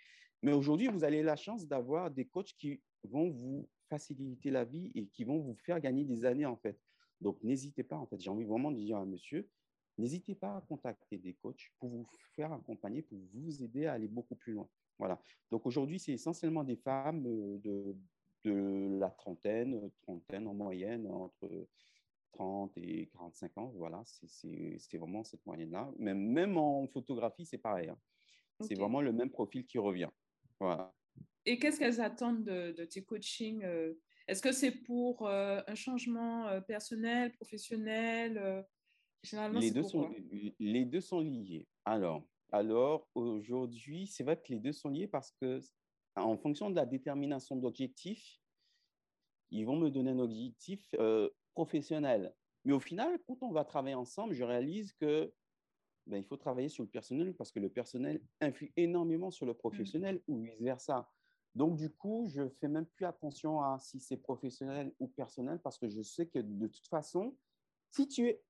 Mais aujourd'hui, vous avez la chance d'avoir des coachs qui vont vous faciliter la vie et qui vont vous faire gagner des années, en fait. Donc, n'hésitez pas, en fait. J'ai envie vraiment de dire à monsieur, n'hésitez pas à contacter des coachs pour vous faire accompagner, pour vous aider à aller beaucoup plus loin. Voilà. Donc, aujourd'hui, c'est essentiellement des femmes euh, de, de la trentaine, trentaine en moyenne, entre 30 et 45 ans, voilà, c'est vraiment cette moyenne-là. Même, même en photographie, c'est pareil. Hein. C'est vraiment le même profil qui revient. Voilà. Et qu'est-ce qu'elles attendent de, tes coachings euh? Est-ce que c'est pour euh, un changement euh, personnel, professionnel Généralement, les, deux sont, les deux sont liés. Alors, alors aujourd'hui, c'est vrai que les deux sont liés parce que en fonction de la détermination d'objectifs, ils vont me donner un objectif professionnel. Mais au final, quand on va travailler ensemble, je réalise que ben, il faut travailler sur le personnel parce que le personnel influe énormément sur le mmh. professionnel ou vice-versa. Donc, du coup, je fais même plus attention à si c'est professionnel ou personnel parce que je sais que de toute façon, si tu es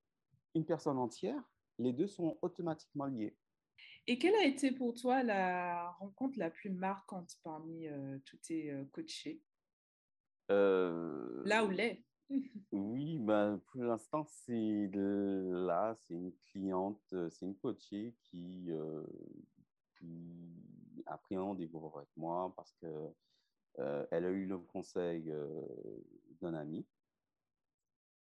une personne entière, les deux sont automatiquement liés. Et quelle a été pour toi la rencontre la plus marquante parmi euh, tous tes euh, coachés? Euh... Là où l'est <laughs> oui, ben, pour l'instant, c'est là, c'est une cliente, euh, c'est une coachée qui, euh, qui a pris un rendez-vous avec moi parce que euh, elle a eu le conseil d'un ami.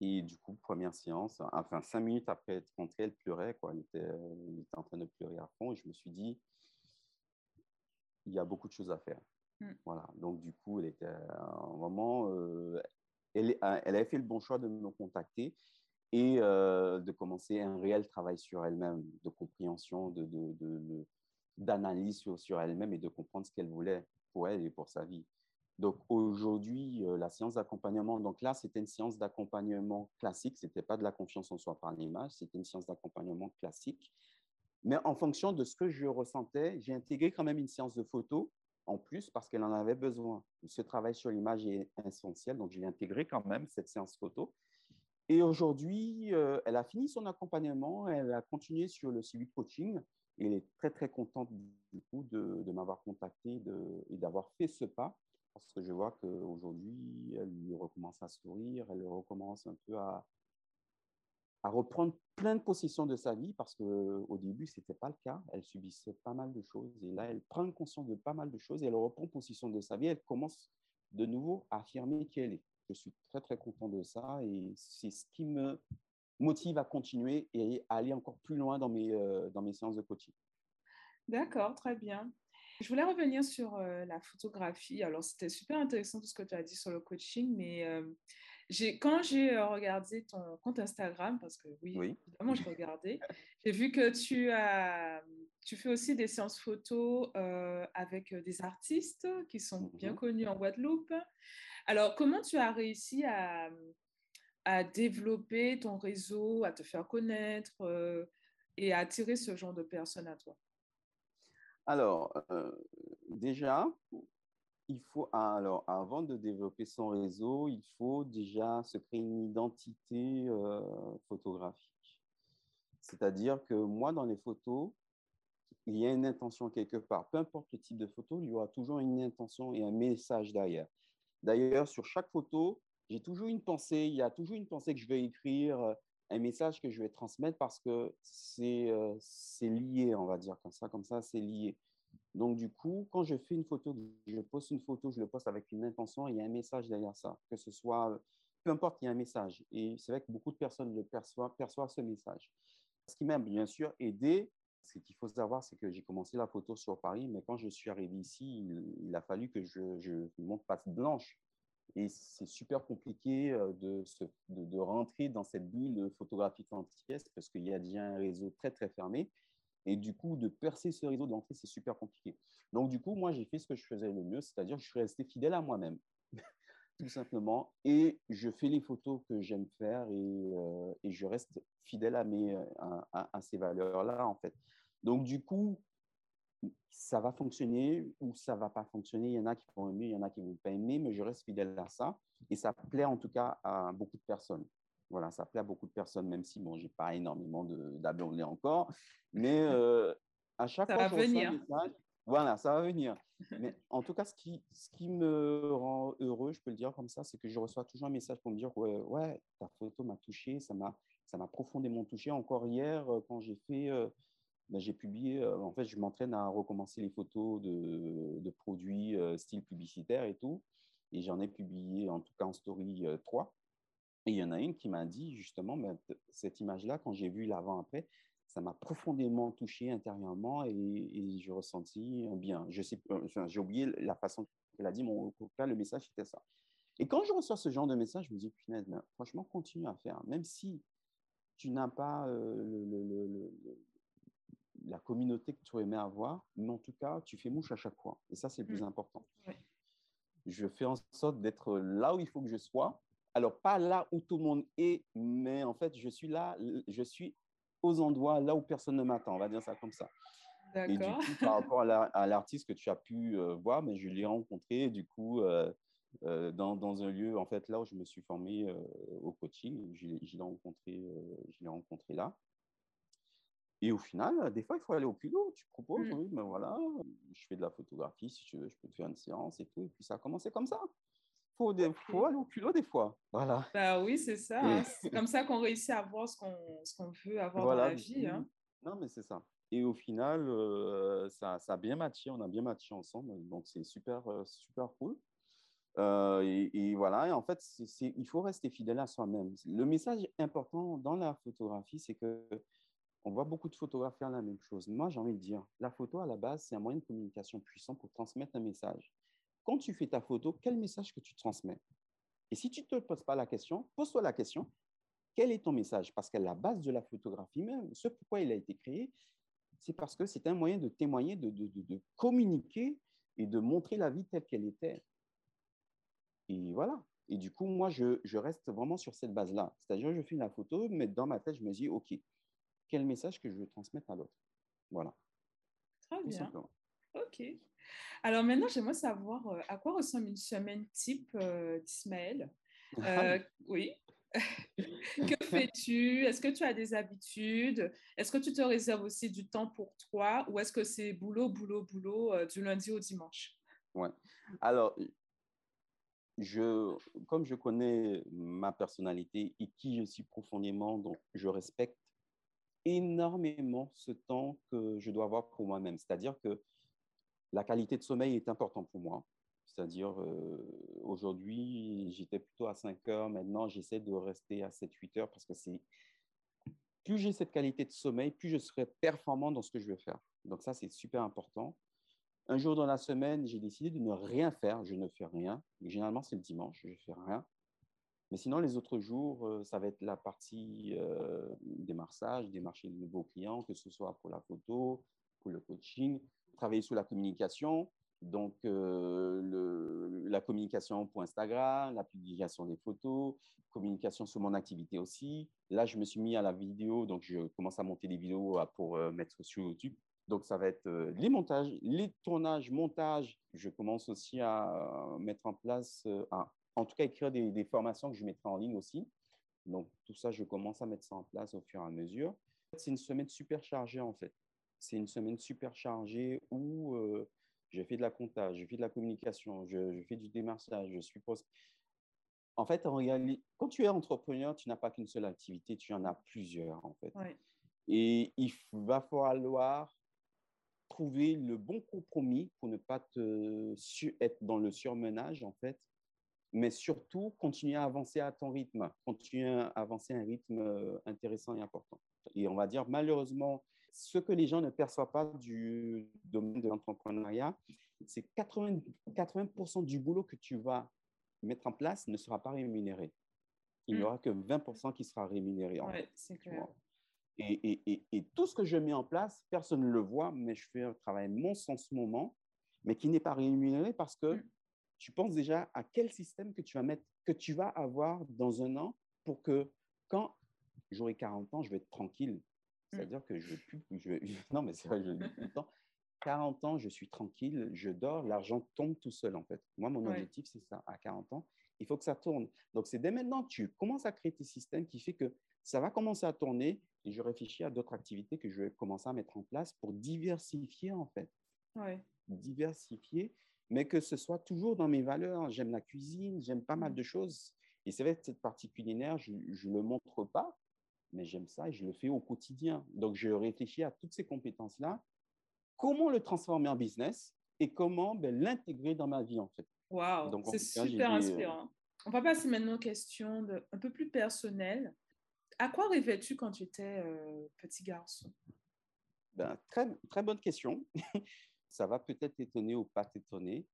Et du coup, première séance, enfin, cinq minutes après être rentrée, elle pleurait, quoi. Elle était, elle était en train de pleurer à fond. Et je me suis dit, il y a beaucoup de choses à faire. Mm. Voilà. Donc, du coup, elle était un moment, euh, elle, avait fait le bon choix de me contacter et euh, de commencer un réel travail sur elle-même, de compréhension, de, d'analyse sur, elle-même et de comprendre ce qu'elle voulait pour elle et pour sa vie. Donc aujourd'hui, euh, la séance d'accompagnement, donc là, c'était une séance d'accompagnement classique, ce n'était pas de la confiance en soi par l'image, c'était une séance d'accompagnement classique. Mais en fonction de ce que je ressentais, j'ai intégré quand même une séance de photo en plus parce qu'elle en avait besoin. Ce travail sur l'image est essentiel, donc j'ai intégré quand même cette séance photo. Et aujourd'hui, euh, elle a fini son accompagnement, elle a continué sur le suivi coaching. Et elle est très, très contente du coup de, m'avoir contacté et d'avoir fait ce pas parce que je vois qu'aujourd'hui, elle recommence à sourire, elle recommence un peu à, à reprendre plein de possession de sa vie parce qu'au début, ce n'était pas le cas. Elle subissait pas mal de choses et là, elle prend conscience de pas mal de choses et elle reprend possession de sa vie. Elle commence de nouveau à affirmer qui elle est. Je suis très, très content de ça et c'est ce qui me motive à continuer et à aller encore plus loin dans mes, euh, dans mes séances de coaching. D'accord, très bien. Je voulais revenir sur euh, la photographie. Alors, c'était super intéressant tout ce que tu as dit sur le coaching, mais euh, quand j'ai euh, regardé ton compte Instagram, parce que oui, évidemment, je regardais, j'ai vu que tu, as, tu fais aussi des séances photos avec des artistes qui sont bien mhm. connus en Guadeloupe. Alors, comment tu as réussi à, à développer ton réseau, à te faire connaître et à attirer ce genre de personnes à toi? Alors, euh, déjà, il faut, alors, avant de développer son réseau, il faut déjà se créer une identité euh, photographique. C'est-à-dire que moi, dans les photos, il y a une intention quelque part. Peu importe le type de photo, il y aura toujours une intention et un message derrière. D'ailleurs, sur chaque photo, j'ai toujours une pensée, il y a toujours une pensée que je vais écrire, un message que je vais transmettre parce que euh, c'est lié, on va dire comme ça, comme ça, c'est lié. Donc, du coup, quand je fais une photo, je poste une photo, je le poste avec une intention, il y a un message derrière ça, que ce soit, peu importe, il y a un message. Et c'est vrai que beaucoup de personnes perçoivent, ce message. Ce qui m'a bien sûr aidé, ce qu'il faut savoir, c'est que j'ai commencé la photo sur Paris, mais quand je suis arrivé ici, il, a fallu que je, je monte patte blanche. Et c'est super compliqué euh, de, rentrer dans cette bulle photographique entière parce qu'il y a déjà un réseau très, très fermé. Et du coup, de percer ce réseau d'entrée, c'est super compliqué. Donc, du coup, moi, j'ai fait ce que je faisais le mieux, c'est-à-dire je suis resté fidèle à moi-même, <laughs> tout simplement. Et je fais les photos que j'aime faire et, euh, je reste fidèle à, mes, à, ces valeurs-là, en fait. Donc, du coup, ça va fonctionner ou ça va pas fonctionner. Il y en a qui vont aimer, il y en a qui vont pas aimer, mais je reste fidèle à ça. Et ça plaît en tout cas à beaucoup de personnes. Voilà, ça plaît à beaucoup de personnes, même si bon, j'ai pas énormément d'abonnés encore. Mais euh, à chaque ça fois va venir. message, voilà, ça va venir. <laughs> Mais en tout cas, ce qui, ce qui me rend heureux, je peux le dire comme ça, c'est que je reçois toujours un message pour me dire ouais, ouais ta photo m'a touché, ça m'a profondément touché. Encore hier, euh, quand j'ai fait euh, ben, j'ai publié, euh, en fait, je m'entraîne à recommencer les photos de, de produits style publicitaire et tout. Et j'en ai publié, en tout cas en story, euh, trois. Et il y en a une qui m'a dit, justement, ben, cette image-là, quand j'ai vu l'avant-après, ça m'a profondément touché intérieurement et, et je ressentis un bien. Je sais, enfin, j'ai oublié la façon qu'elle a dit, mais en tout cas, le message, c'était ça. Et quand je reçois ce genre de message, je me dis, punaise, franchement, continue à faire. Même si tu n'as pas le, le, le, la communauté que tu aimais avoir, mais en tout cas, tu fais mouche à chaque fois. Et ça, c'est le plus mm. important. Je fais en sorte d'être là où il faut que je sois. Alors, pas là où tout le monde est, mais en fait, je suis là, je suis aux endroits là où personne ne m'attend. On va dire ça comme ça. Et du coup, par rapport à l'artiste que tu as pu euh, voir, mais je l'ai rencontré du coup euh, euh, dans, dans, un lieu, en fait, là où je me suis formé au coaching. Je, je l'ai rencontré, je l'ai rencontré là. Et au final, des fois, il faut aller au culot. Tu proposes, mmh. oui, mais voilà, je fais de la photographie, si tu veux, je peux te faire une séance et tout. Et puis ça a commencé comme ça. Faut, faut, aller au culot des fois. Voilà. Bah oui, c'est ça. Hein. C'est comme ça qu'on réussit à voir ce qu'on veut avoir dans la vie. Hein. Non, mais c'est ça. Et au final, euh, ça, ça, a bien matché. On a bien matché ensemble. Donc, c'est super, euh, super cool. Euh, et, et, voilà, et en fait, il faut rester fidèle à soi-même. Le message important dans la photographie, c'est que on voit beaucoup de photographes faire la même chose. Moi, j'ai envie de dire, la photo, à la base, c'est un moyen de communication puissant pour transmettre un message. Quand tu fais ta photo, quel message que tu transmets? Et si tu ne te poses pas la question, pose-toi la question, quel est ton message? Parce qu'à la base de la photographie même, ce pourquoi il a été créé, c'est parce que c'est un moyen de témoigner, de, de, communiquer et de montrer la vie telle qu'elle était. Et voilà. Et du coup, moi, je, je reste vraiment sur cette base-là. C'est-à-dire, je filme la photo, mais dans ma tête, je me dis, OK, quel message que je veux transmettre à l'autre? Voilà. Très bien. OK. Alors maintenant, j'aimerais savoir euh, à quoi ressemble une semaine type euh, d'Ismaël? Euh, oui. <laughs> que fais-tu? Est-ce que tu as des habitudes? Est-ce que tu te réserves aussi du temps pour toi? Ou est-ce que c'est boulot, boulot, boulot du lundi au dimanche? Ouais. Alors, je, comme je connais ma personnalité et qui je suis profondément, donc je respecte énormément ce temps que je dois avoir pour moi-même. C'est-à-dire que la qualité de sommeil est importante pour moi. C'est-à-dire, euh, aujourd'hui, j'étais plutôt à 5 heures. Maintenant, j'essaie de rester à 7-8 heures parce que c'est plus j'ai cette qualité de sommeil, plus je serai performant dans ce que je veux faire. Donc ça, c'est super important. Un jour dans la semaine, j'ai décidé de ne rien faire. Je ne fais rien. Généralement, c'est le dimanche, je ne fais rien. Mais sinon, les autres jours, euh, ça va être la partie euh, massages, démarcher de nouveaux clients, que ce soit pour la photo, pour le coaching, travailler sur la communication. Donc, euh, la communication pour Instagram, la publication des photos, communication sur mon activité aussi. Là, je me suis mis à la vidéo, donc je commence à monter des vidéos pour mettre sur YouTube. Donc, ça va être les montages, les tournages, montages. Je commence aussi à mettre en place, en tout cas, écrire des, formations que je mettrai en ligne aussi. Donc, tout ça, je commence à mettre ça en place au fur et à mesure. C'est une semaine super chargée, en fait. C'est une semaine super chargée où je fais de la comptage, je fais de la communication, je, fais du démarchage, je suis poste. En fait, en réalité, quand tu es entrepreneur, tu n'as pas qu'une seule activité, tu en as plusieurs, en fait. Et il va falloir trouver le bon compromis pour ne pas te être dans le surmenage, en fait, mais surtout continuer à avancer à ton rythme, continuer à avancer à un rythme euh, intéressant et important. Et on va dire, malheureusement, ce que les gens ne perçoivent pas du domaine de l'entrepreneuriat, c'est 80%, 80 du boulot que tu vas mettre en place ne sera pas rémunéré. Il n'y mm. aura que 20% qui sera rémunéré. Oui, c'est clair. Et, et, et, tout ce que je mets en place, personne ne le voit, mais je fais un travail monstre en ce moment, mais qui n'est pas rémunéré parce que mm. tu penses déjà à quel système que tu vas mettre, que tu vas avoir dans un an pour que quand j'aurai 40 ans, je vais être tranquille. Mmh. C'est-à-dire que je plus. Je, <laughs> non, mais c'est vrai, je le dis tout le temps. 40 ans, je suis tranquille, je dors, l'argent tombe tout seul, en fait. Moi, mon objectif, c'est ça. À 40 ans, il faut que ça tourne. Donc, c'est dès maintenant que tu commences à créer tes systèmes qui fait que ça va commencer à tourner et je réfléchis à d'autres activités que je vais commencer à mettre en place pour diversifier, en fait. Ouais. Diversifier, mais que ce soit toujours dans mes valeurs. J'aime la cuisine, j'aime pas mal mmh. de choses. Et c'est vrai que cette partie culinaire, je ne le montre pas, mais j'aime ça et je le fais au quotidien. Donc, je réfléchis à toutes ces compétences-là, comment le transformer en business et comment ben, l'intégrer dans ma vie, en fait. Waouh, c'est super euh, inspirant. On va passer maintenant aux questions de, un peu plus personnelles. À quoi rêvais-tu quand tu étais euh, petit garçon? Ben, très, très bonne question. <laughs> ça va peut-être étonner ou pas t'étonner,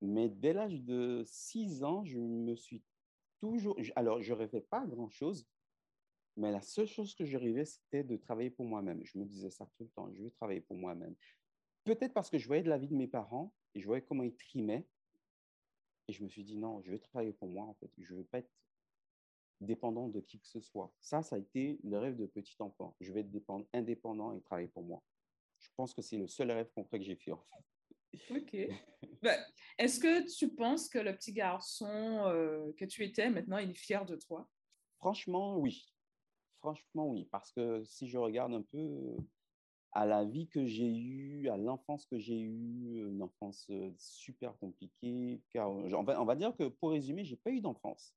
mais dès l'âge de 6 ans, je me suis toujours... Alors, je rêvais pas grand-chose, mais la seule chose que j'arrivais, c'était de travailler pour moi-même. Je me disais ça tout le temps, je veux travailler pour moi-même. Peut-être parce que je voyais de la vie de mes parents et je voyais comment ils trimaient. Et je me suis dit, non, je veux travailler pour moi, en fait. Je ne veux pas être dépendant de qui que ce soit. Ça, ça a été le rêve de petit enfant. Je vais être indépendant et travailler pour moi. Je pense que c'est le seul rêve concret que j'ai fait, en fait. Ok. <laughs> Ben, est-ce que tu penses que le petit garçon euh, que tu étais, maintenant, il est fier de toi? Franchement, oui. Franchement, oui, parce que si je regarde un peu à la vie que j'ai eue, à l'enfance que j'ai eue, une enfance super compliquée, car on va, dire que pour résumer, j'ai pas eu d'enfance.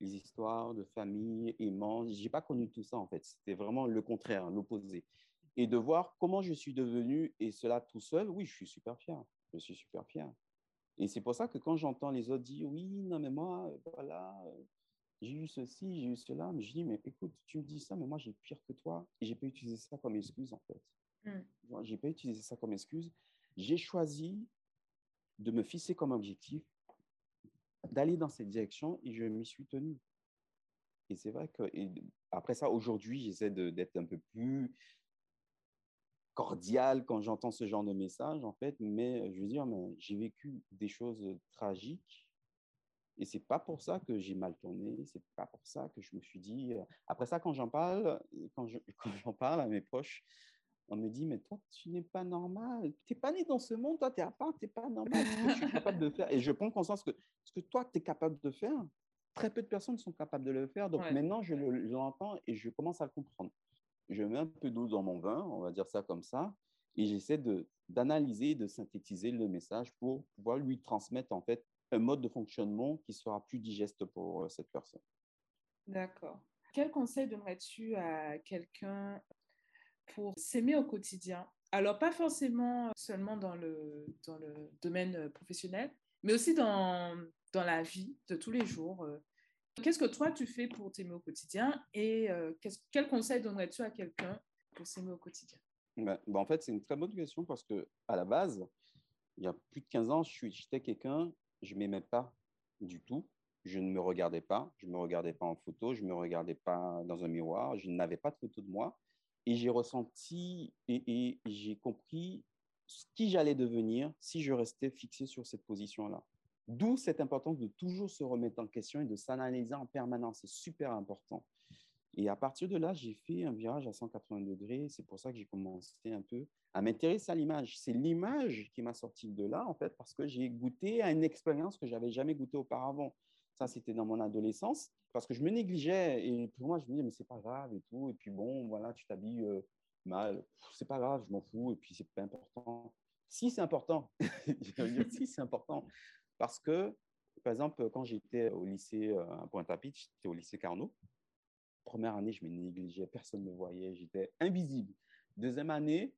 Les histoires de famille, aimant, j'ai pas connu tout ça en fait. C'était vraiment le contraire, l'opposé. Et de voir comment je suis devenu et cela tout seul, oui, je suis super fier. Je suis super fier. Et c'est pour ça que quand j'entends les autres dire oui, non mais moi, voilà, j'ai eu ceci, j'ai eu cela. Mais je dis, mais écoute, tu me dis ça, mais moi, j'ai pire que toi. Et j'ai pas utilisé ça comme excuse, en fait. Mm. J'ai pas utilisé ça comme excuse. J'ai choisi de me fixer comme objectif d'aller dans cette direction et je m'y suis tenu. Et c'est vrai que, après ça, aujourd'hui, j'essaie d'être un peu plus cordial quand j'entends ce genre de message, en fait, mais je veux dire, j'ai vécu des choses tragiques et c'est pas pour ça que j'ai mal tourné, c'est pas pour ça que je me suis dit. Après ça, quand j'en parle, <laughs> quand j'en parle à mes proches, on me dit, mais toi, tu n'es pas normal. Tu n'es pas né dans ce monde, toi, tu es à part, tu n'es pas normal. Ce que je suis capable de faire? Et je prends conscience que ce que toi, tu es capable de faire, très peu de personnes sont capables de le faire. Donc maintenant, je l'entends et je commence à le comprendre. Je mets un peu d'eau dans mon vin, on va dire ça comme ça, et j'essaie d'analyser, de, de synthétiser le message pour pouvoir lui transmettre en fait un mode de fonctionnement qui sera plus digeste pour euh, cette personne. D'accord. Quel conseil donnerais-tu à quelqu'un pour s'aimer au quotidien? Alors, pas forcément seulement dans le, dans le domaine professionnel, mais aussi dans, dans la vie de tous les jours. Qu'est-ce que toi, tu fais pour t'aimer au quotidien et euh, quel conseil donnerais-tu à quelqu'un pour s'aimer au quotidien? Ben, ben, En fait, c'est une très bonne question parce que à la base, il y a plus de 15 ans, j'étais quelqu'un, je m'aimais pas du tout. Je ne me regardais pas. Je ne me regardais pas en photo. Je ne me regardais pas dans un miroir. Je n'avais pas de photo de moi. Et j'ai ressenti et, j'ai compris qui j'allais devenir si je restais fixé sur cette position-là. D'où cette importance de toujours se remettre en question et de s'analyser en permanence. C'est super important. Et à partir de là, j'ai fait un virage à 180 degrés. C'est pour ça que j'ai commencé un peu à m'intéresser à l'image. C'est l'image qui m'a sorti de là, en fait, parce que j'ai goûté à une expérience que j'avais jamais goûtée auparavant. Ça, c'était dans mon adolescence parce que je me négligeais et pour moi, je me disais, mais c'est pas grave et tout. Et puis bon, voilà, tu t'habilles euh, mal, c'est pas grave, je m'en fous et puis c'est pas important. Si, c'est important. <laughs> si, c'est important. Parce que, par exemple, quand j'étais au lycée euh, à Pointe-à-Pitre, j'étais au lycée Carnot. Première année, je me négligeais, personne ne me voyait, j'étais invisible. Deuxième année,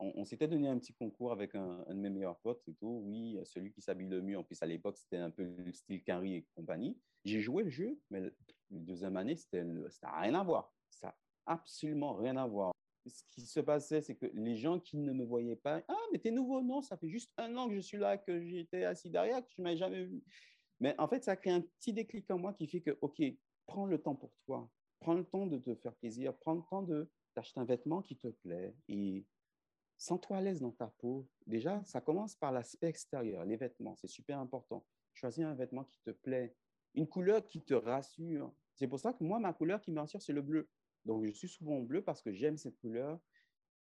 on, s'était donné un petit concours avec un, de mes meilleurs potes et tout. Oui, celui qui s'habille le mieux. En plus, à l'époque, c'était un peu le style Carrie et compagnie. J'ai joué le jeu, mais la deuxième année, c'était, ça n'a rien à voir. Ça n'a absolument rien à voir. Ce qui se passait, c'est que les gens qui ne me voyaient pas, ah, mais t'es nouveau, non, ça fait juste un an que je suis là, que j'étais assis derrière, que tu m'avais jamais vu. Mais en fait, ça crée un petit déclic en moi qui fait que, OK, prends le temps pour toi, prends le temps de te faire plaisir, prends le temps de t'acheter un vêtement qui te plaît et Sens-toi à l'aise dans ta peau. Déjà, ça commence par l'aspect extérieur, les vêtements. C'est super important. Choisis un vêtement qui te plaît, une couleur qui te rassure. C'est pour ça que moi, ma couleur qui me rassure, c'est le bleu. Donc, je suis souvent bleu parce que j'aime cette couleur.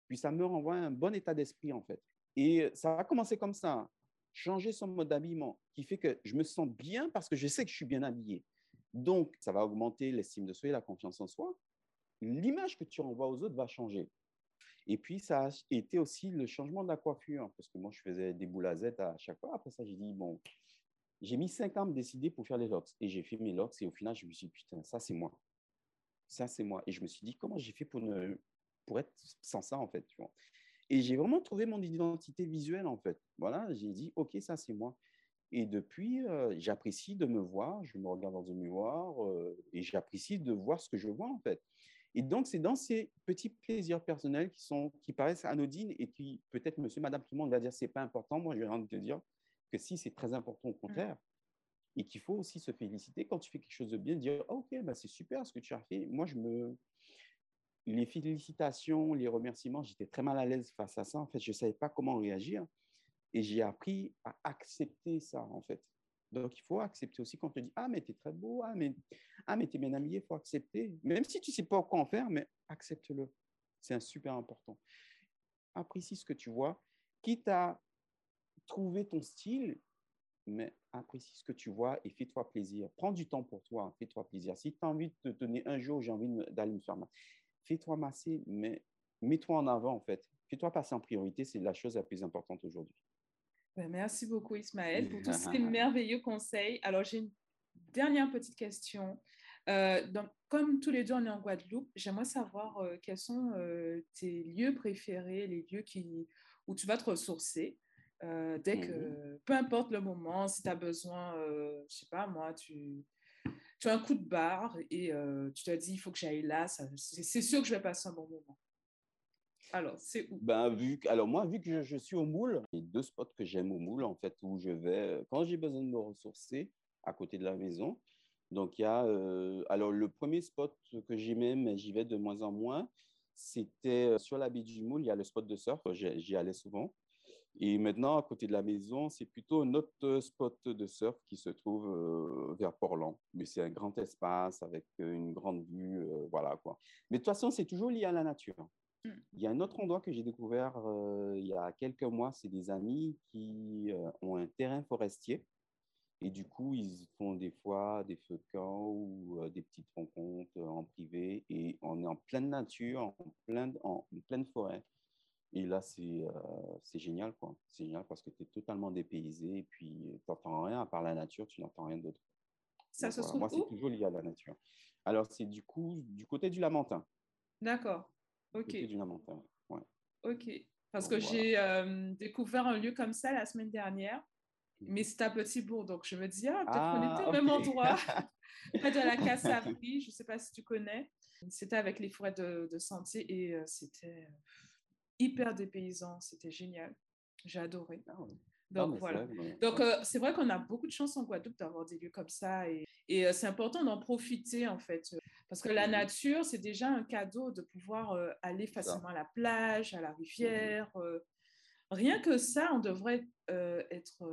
Puis, ça me renvoie à un bon état d'esprit, en fait. Et ça va commencer comme ça. Changer son mode d'habillement, qui fait que je me sens bien parce que je sais que je suis bien habillé. Donc, ça va augmenter l'estime de soi et la confiance en soi. L'image que tu renvoies aux autres va changer. Et puis, ça a été aussi le changement de la coiffure, parce que moi, je faisais des boules à à chaque fois. Après ça, j'ai dit, bon, j'ai mis cinq ans à me décider pour faire les locks. Et j'ai fait mes locks, et au final, je me suis dit, putain, ça, c'est moi. Ça, c'est moi. Et je me suis dit, comment j'ai fait pour, ne, pour être sans ça, en fait. Et j'ai vraiment trouvé mon identité visuelle, en fait. Voilà, j'ai dit, OK, ça, c'est moi. Et depuis, euh, j'apprécie de me voir, je me regarde dans un miroir euh, et j'apprécie de voir ce que je vois, en fait. Et donc, c'est dans ces petits plaisirs personnels qui, sont, qui paraissent anodines et qui, peut-être, monsieur, madame, tout le monde va dire c'est pas important. Moi, j'ai envie de te dire que si, c'est très important au contraire. Et qu'il faut aussi se féliciter quand tu fais quelque chose de bien, dire oh, Ok, bah, c'est super ce que tu as fait. Moi, je me. Les félicitations, les remerciements, j'étais très mal à l'aise face à ça. En fait, je ne savais pas comment réagir. Et j'ai appris à accepter ça, en fait. Donc, il faut accepter aussi quand on te dit Ah, mais tu es très beau, ah, mais, ah, mais tu es bien habillé, il faut accepter. Même si tu ne sais pas quoi en faire, mais accepte-le. C'est super important. Apprécie ce que tu vois, quitte à trouver ton style, mais apprécie ce que tu vois et fais-toi plaisir. Prends du temps pour toi, fais-toi plaisir. Si tu as envie de te donner un jour, j'ai envie d'aller me faire masser, fais-toi masser, mais mets-toi en avant en fait. Fais-toi passer en priorité, c'est la chose la plus importante aujourd'hui. Ben, merci beaucoup, Ismaël, pour tous ces <laughs> merveilleux conseils. Alors, j'ai une dernière petite question. Euh, donc, comme tous les deux, on est en Guadeloupe, j'aimerais savoir euh, quels sont euh, tes lieux préférés, les lieux qui, où tu vas te ressourcer. dès que, mmh peu importe le moment, si tu as besoin, je sais pas moi, tu, tu as un coup de barre et tu te dis, il faut que j'aille là, c'est sûr que je vais passer un bon moment. Alors, c'est où? Ben, vu, Alors, moi, vu que je, suis au moule, il y a deux spots que j'aime au moule, en fait, où je vais, euh, quand j'ai besoin de me ressourcer, à côté de la maison. Donc, il y a, euh, alors, le premier spot que j'aimais, mais j'y vais de moins en moins, c'était sur la baie du Moule, il y a le spot de surf, j'y allais souvent. Et maintenant, à côté de la maison, c'est plutôt un autre spot de surf qui se trouve euh, vers Portland. Mais c'est un grand espace avec une grande vue, euh, voilà quoi. Mais de toute façon, c'est toujours lié à la nature. Mm. Il y a un autre endroit que j'ai découvert euh, il y a quelques mois, c'est des amis qui ont un terrain forestier. Et du coup, ils font des fois des feux de camp ou des petites rencontres en privé. Et on est en pleine nature, en, plein, en pleine forêt. Et là, c'est euh, génial, quoi. C'est génial parce que tu es totalement dépaysé et puis tu n'entends rien à part la nature, tu n'entends rien d'autre. Ça se trouve Moi, c'est toujours lié à la nature. Alors, c'est du coup du côté du Lamentin. D'accord. Ok. Du côté du Lamentin, ouais. Ok. Parce que j'ai euh, découvert un lieu comme ça la semaine dernière, mmh. mais c'est à Petit-Bourg. Donc, je me dis, ah, peut-être qu'on était au ah, même endroit, <laughs> <laughs> près de la Cassaverie. je ne sais pas si tu connais. C'était avec les forêts de, de sentier et euh, c'était hyper dépaysant, c'était génial. J'ai adoré. Ah Donc voilà. Donc euh, c'est vrai qu'on a beaucoup de chance en Guadeloupe d'avoir des lieux comme ça et, et euh, c'est important d'en profiter en fait. Euh, parce que la mmh nature, c'est déjà un cadeau de pouvoir aller facilement à la plage, à la mmh rivière. rien que ça, on devrait être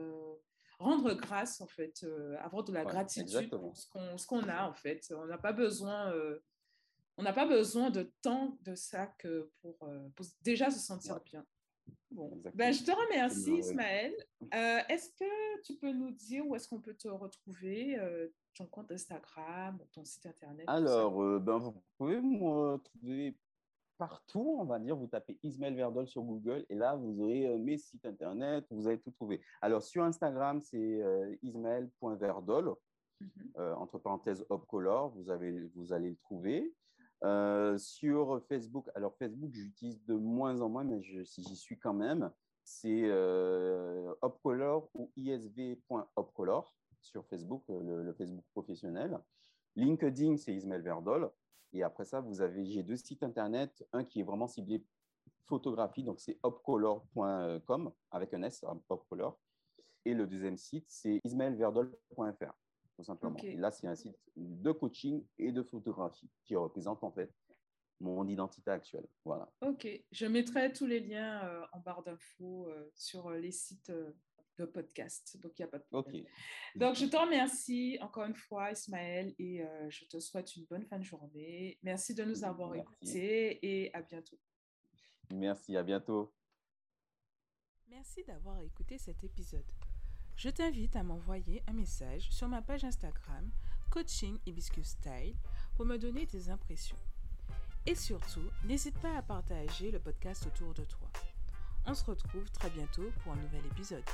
rendre grâce en fait, avoir de la gratitude pour ce qu'on a en fait. On n'a pas besoin on n'a pas besoin de tant de ça que pour, euh, déjà se sentir bien. Bon, ben, je te remercie, Ismaël. Euh, est-ce que tu peux nous dire où est-ce qu'on peut te retrouver, euh, ton compte Instagram, ton site internet Alors, ben, vous pouvez me retrouver partout, on va dire. Vous tapez Ismaël Verdol sur Google et là, vous aurez mes sites internet, vous allez tout trouver. Alors, sur Instagram, c'est ismaël.verdol, mhm. entre parenthèses, Hopcolor, vous, avez, vous allez le trouver. Euh, sur Facebook, alors Facebook, j'utilise de moins en moins, mais j'y suis quand même. C'est euh, Opcolor ou isv.opcolor sur Facebook, euh, le, Facebook professionnel. LinkedIn, c'est Ismaël Verdol. Et après ça, vous avez, j'ai deux sites internet, un qui est vraiment ciblé photographie, donc c'est opcolor.com avec un S, opcolor. Et le deuxième site, c'est ismaelverdol.fr tout simplement. Et là, c'est un site de coaching et de photographie qui représente en fait mon identité actuelle. Voilà. Ok, je mettrai tous les liens euh, en barre d'infos euh, sur les sites de podcast. Donc, il n'y a pas de problème. Donc, je te remercie encore une fois, Ismaël, et je te souhaite une bonne fin de journée. Merci de nous avoir écoutés et à bientôt. Merci, à bientôt. Merci d'avoir écouté cet épisode je t'invite à m'envoyer un message sur ma page Instagram Coaching Hibiscus Style pour me donner tes impressions. Et surtout, n'hésite pas à partager le podcast autour de toi. On se retrouve très bientôt pour un nouvel épisode.